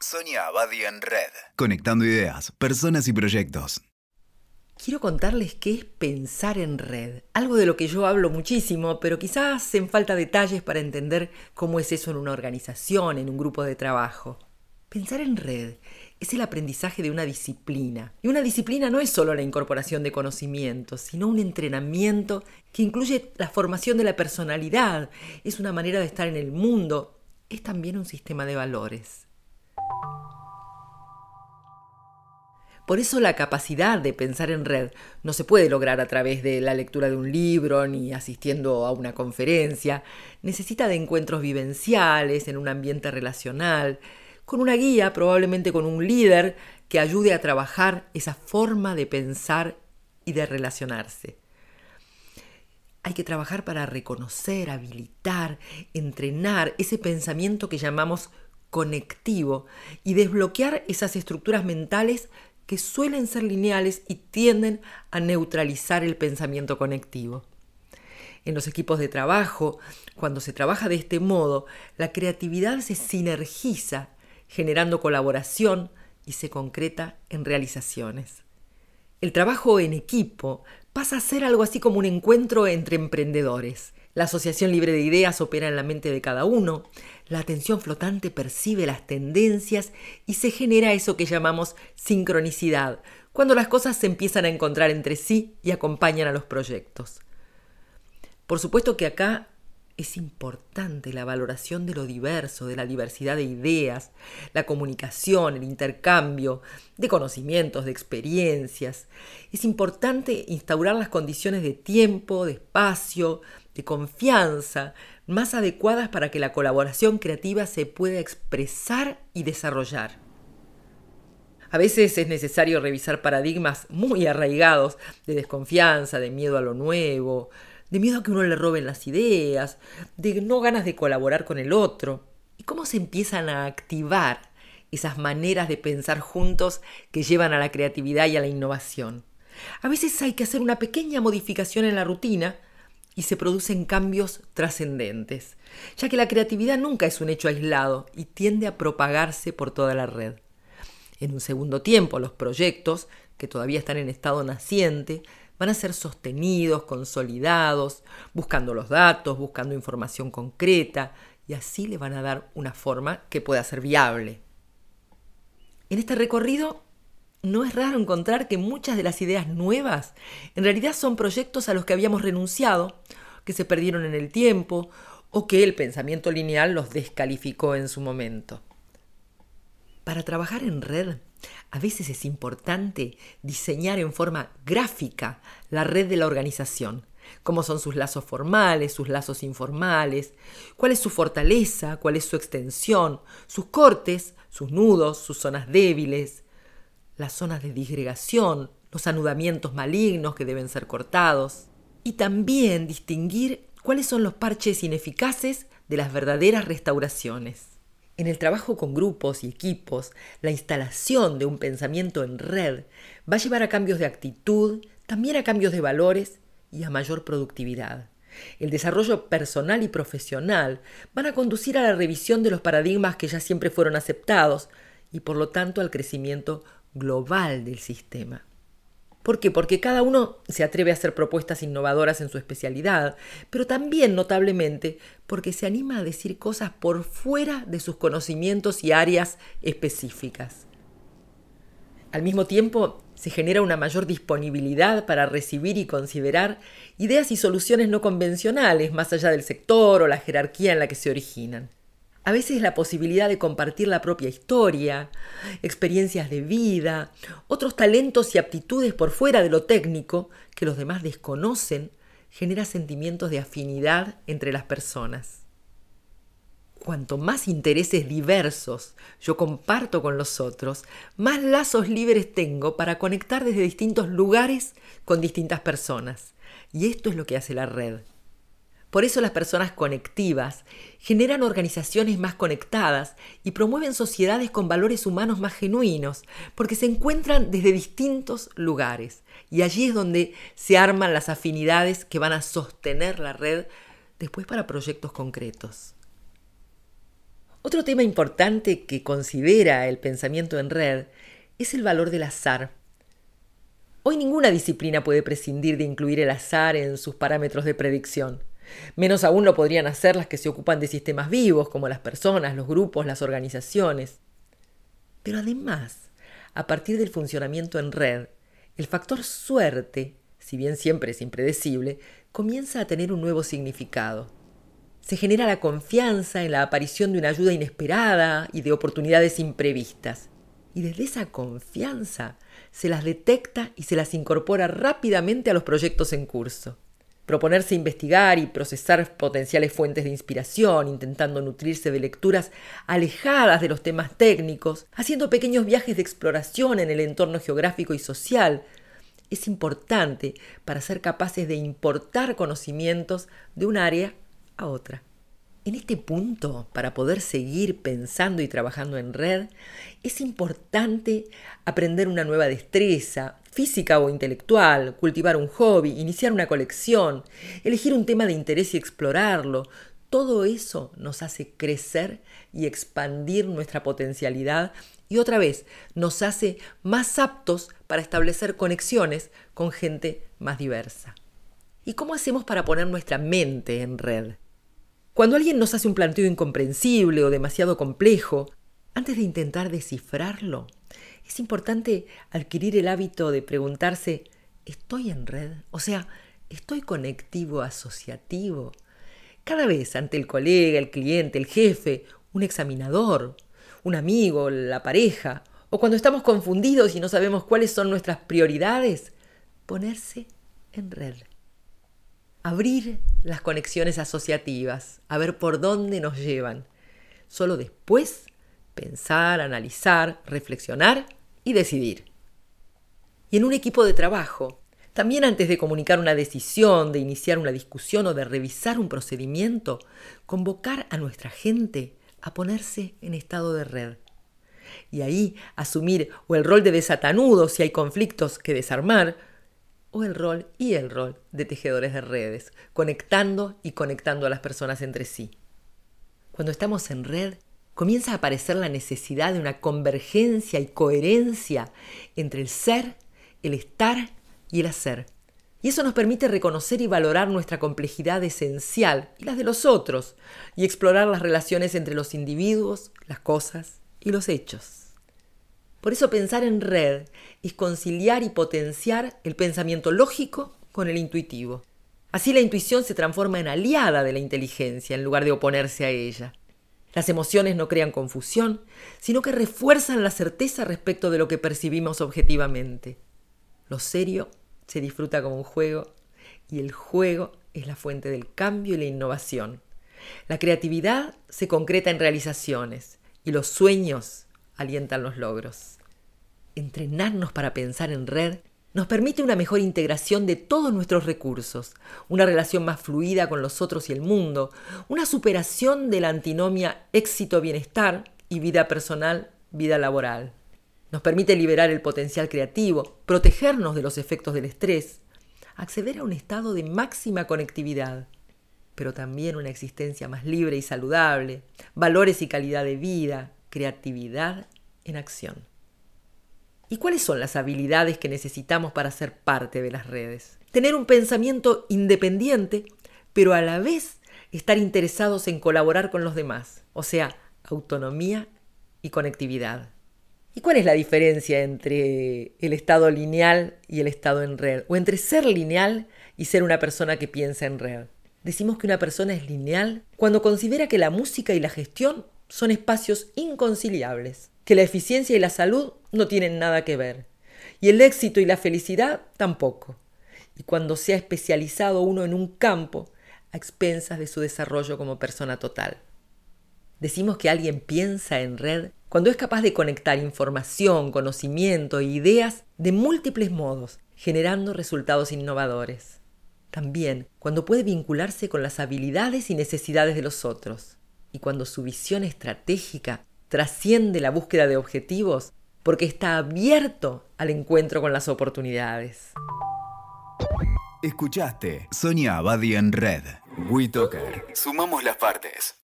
Sonia Abadi en Red. Conectando ideas, personas y proyectos. Quiero contarles qué es pensar en red. Algo de lo que yo hablo muchísimo, pero quizás hacen falta detalles para entender cómo es eso en una organización, en un grupo de trabajo. Pensar en red es el aprendizaje de una disciplina. Y una disciplina no es solo la incorporación de conocimientos, sino un entrenamiento que incluye la formación de la personalidad. Es una manera de estar en el mundo. Es también un sistema de valores. Por eso la capacidad de pensar en red no se puede lograr a través de la lectura de un libro ni asistiendo a una conferencia. Necesita de encuentros vivenciales en un ambiente relacional, con una guía, probablemente con un líder que ayude a trabajar esa forma de pensar y de relacionarse. Hay que trabajar para reconocer, habilitar, entrenar ese pensamiento que llamamos conectivo y desbloquear esas estructuras mentales que suelen ser lineales y tienden a neutralizar el pensamiento conectivo. En los equipos de trabajo, cuando se trabaja de este modo, la creatividad se sinergiza, generando colaboración y se concreta en realizaciones. El trabajo en equipo pasa a ser algo así como un encuentro entre emprendedores. La asociación libre de ideas opera en la mente de cada uno, la atención flotante percibe las tendencias y se genera eso que llamamos sincronicidad, cuando las cosas se empiezan a encontrar entre sí y acompañan a los proyectos. Por supuesto que acá es importante la valoración de lo diverso, de la diversidad de ideas, la comunicación, el intercambio de conocimientos, de experiencias. Es importante instaurar las condiciones de tiempo, de espacio, de confianza más adecuadas para que la colaboración creativa se pueda expresar y desarrollar. A veces es necesario revisar paradigmas muy arraigados de desconfianza, de miedo a lo nuevo, de miedo a que uno le roben las ideas, de no ganas de colaborar con el otro. ¿Y cómo se empiezan a activar esas maneras de pensar juntos que llevan a la creatividad y a la innovación? A veces hay que hacer una pequeña modificación en la rutina y se producen cambios trascendentes, ya que la creatividad nunca es un hecho aislado y tiende a propagarse por toda la red. En un segundo tiempo, los proyectos, que todavía están en estado naciente, van a ser sostenidos, consolidados, buscando los datos, buscando información concreta, y así le van a dar una forma que pueda ser viable. En este recorrido no es raro encontrar que muchas de las ideas nuevas en realidad son proyectos a los que habíamos renunciado, que se perdieron en el tiempo o que el pensamiento lineal los descalificó en su momento. Para trabajar en red, a veces es importante diseñar en forma gráfica la red de la organización, cómo son sus lazos formales, sus lazos informales, cuál es su fortaleza, cuál es su extensión, sus cortes, sus nudos, sus zonas débiles, las zonas de disgregación, los anudamientos malignos que deben ser cortados, y también distinguir cuáles son los parches ineficaces de las verdaderas restauraciones. En el trabajo con grupos y equipos, la instalación de un pensamiento en red va a llevar a cambios de actitud, también a cambios de valores y a mayor productividad. El desarrollo personal y profesional van a conducir a la revisión de los paradigmas que ya siempre fueron aceptados y por lo tanto al crecimiento global del sistema. ¿Por qué? Porque cada uno se atreve a hacer propuestas innovadoras en su especialidad, pero también notablemente porque se anima a decir cosas por fuera de sus conocimientos y áreas específicas. Al mismo tiempo, se genera una mayor disponibilidad para recibir y considerar ideas y soluciones no convencionales más allá del sector o la jerarquía en la que se originan. A veces la posibilidad de compartir la propia historia, experiencias de vida, otros talentos y aptitudes por fuera de lo técnico que los demás desconocen, genera sentimientos de afinidad entre las personas. Cuanto más intereses diversos yo comparto con los otros, más lazos libres tengo para conectar desde distintos lugares con distintas personas. Y esto es lo que hace la red. Por eso las personas conectivas generan organizaciones más conectadas y promueven sociedades con valores humanos más genuinos, porque se encuentran desde distintos lugares. Y allí es donde se arman las afinidades que van a sostener la red después para proyectos concretos. Otro tema importante que considera el pensamiento en red es el valor del azar. Hoy ninguna disciplina puede prescindir de incluir el azar en sus parámetros de predicción. Menos aún lo podrían hacer las que se ocupan de sistemas vivos, como las personas, los grupos, las organizaciones. Pero además, a partir del funcionamiento en red, el factor suerte, si bien siempre es impredecible, comienza a tener un nuevo significado. Se genera la confianza en la aparición de una ayuda inesperada y de oportunidades imprevistas. Y desde esa confianza se las detecta y se las incorpora rápidamente a los proyectos en curso. Proponerse investigar y procesar potenciales fuentes de inspiración, intentando nutrirse de lecturas alejadas de los temas técnicos, haciendo pequeños viajes de exploración en el entorno geográfico y social, es importante para ser capaces de importar conocimientos de un área a otra. En este punto, para poder seguir pensando y trabajando en red, es importante aprender una nueva destreza, física o intelectual, cultivar un hobby, iniciar una colección, elegir un tema de interés y explorarlo. Todo eso nos hace crecer y expandir nuestra potencialidad y otra vez nos hace más aptos para establecer conexiones con gente más diversa. ¿Y cómo hacemos para poner nuestra mente en red? Cuando alguien nos hace un planteo incomprensible o demasiado complejo, antes de intentar descifrarlo, es importante adquirir el hábito de preguntarse, ¿estoy en red? O sea, ¿estoy conectivo asociativo? Cada vez ante el colega, el cliente, el jefe, un examinador, un amigo, la pareja, o cuando estamos confundidos y no sabemos cuáles son nuestras prioridades, ponerse en red abrir las conexiones asociativas, a ver por dónde nos llevan. Solo después pensar, analizar, reflexionar y decidir. Y en un equipo de trabajo, también antes de comunicar una decisión, de iniciar una discusión o de revisar un procedimiento, convocar a nuestra gente a ponerse en estado de red. Y ahí asumir o el rol de desatanudo si hay conflictos que desarmar, o el rol y el rol de tejedores de redes, conectando y conectando a las personas entre sí. Cuando estamos en red, comienza a aparecer la necesidad de una convergencia y coherencia entre el ser, el estar y el hacer. Y eso nos permite reconocer y valorar nuestra complejidad esencial y las de los otros, y explorar las relaciones entre los individuos, las cosas y los hechos. Por eso pensar en red es conciliar y potenciar el pensamiento lógico con el intuitivo. Así la intuición se transforma en aliada de la inteligencia en lugar de oponerse a ella. Las emociones no crean confusión, sino que refuerzan la certeza respecto de lo que percibimos objetivamente. Lo serio se disfruta como un juego y el juego es la fuente del cambio y la innovación. La creatividad se concreta en realizaciones y los sueños alientan los logros. Entrenarnos para pensar en red nos permite una mejor integración de todos nuestros recursos, una relación más fluida con los otros y el mundo, una superación de la antinomia éxito-bienestar y vida personal, vida laboral. Nos permite liberar el potencial creativo, protegernos de los efectos del estrés, acceder a un estado de máxima conectividad, pero también una existencia más libre y saludable, valores y calidad de vida, creatividad en acción. ¿Y cuáles son las habilidades que necesitamos para ser parte de las redes? Tener un pensamiento independiente, pero a la vez estar interesados en colaborar con los demás, o sea, autonomía y conectividad. ¿Y cuál es la diferencia entre el estado lineal y el estado en red? O entre ser lineal y ser una persona que piensa en red. Decimos que una persona es lineal cuando considera que la música y la gestión son espacios inconciliables, que la eficiencia y la salud no tienen nada que ver, y el éxito y la felicidad tampoco. Y cuando se ha especializado uno en un campo, a expensas de su desarrollo como persona total. Decimos que alguien piensa en red cuando es capaz de conectar información, conocimiento e ideas de múltiples modos, generando resultados innovadores. También cuando puede vincularse con las habilidades y necesidades de los otros y cuando su visión estratégica trasciende la búsqueda de objetivos porque está abierto al encuentro con las oportunidades. Escuchaste Sonia Abadi en Red. WeToker. Sumamos las partes.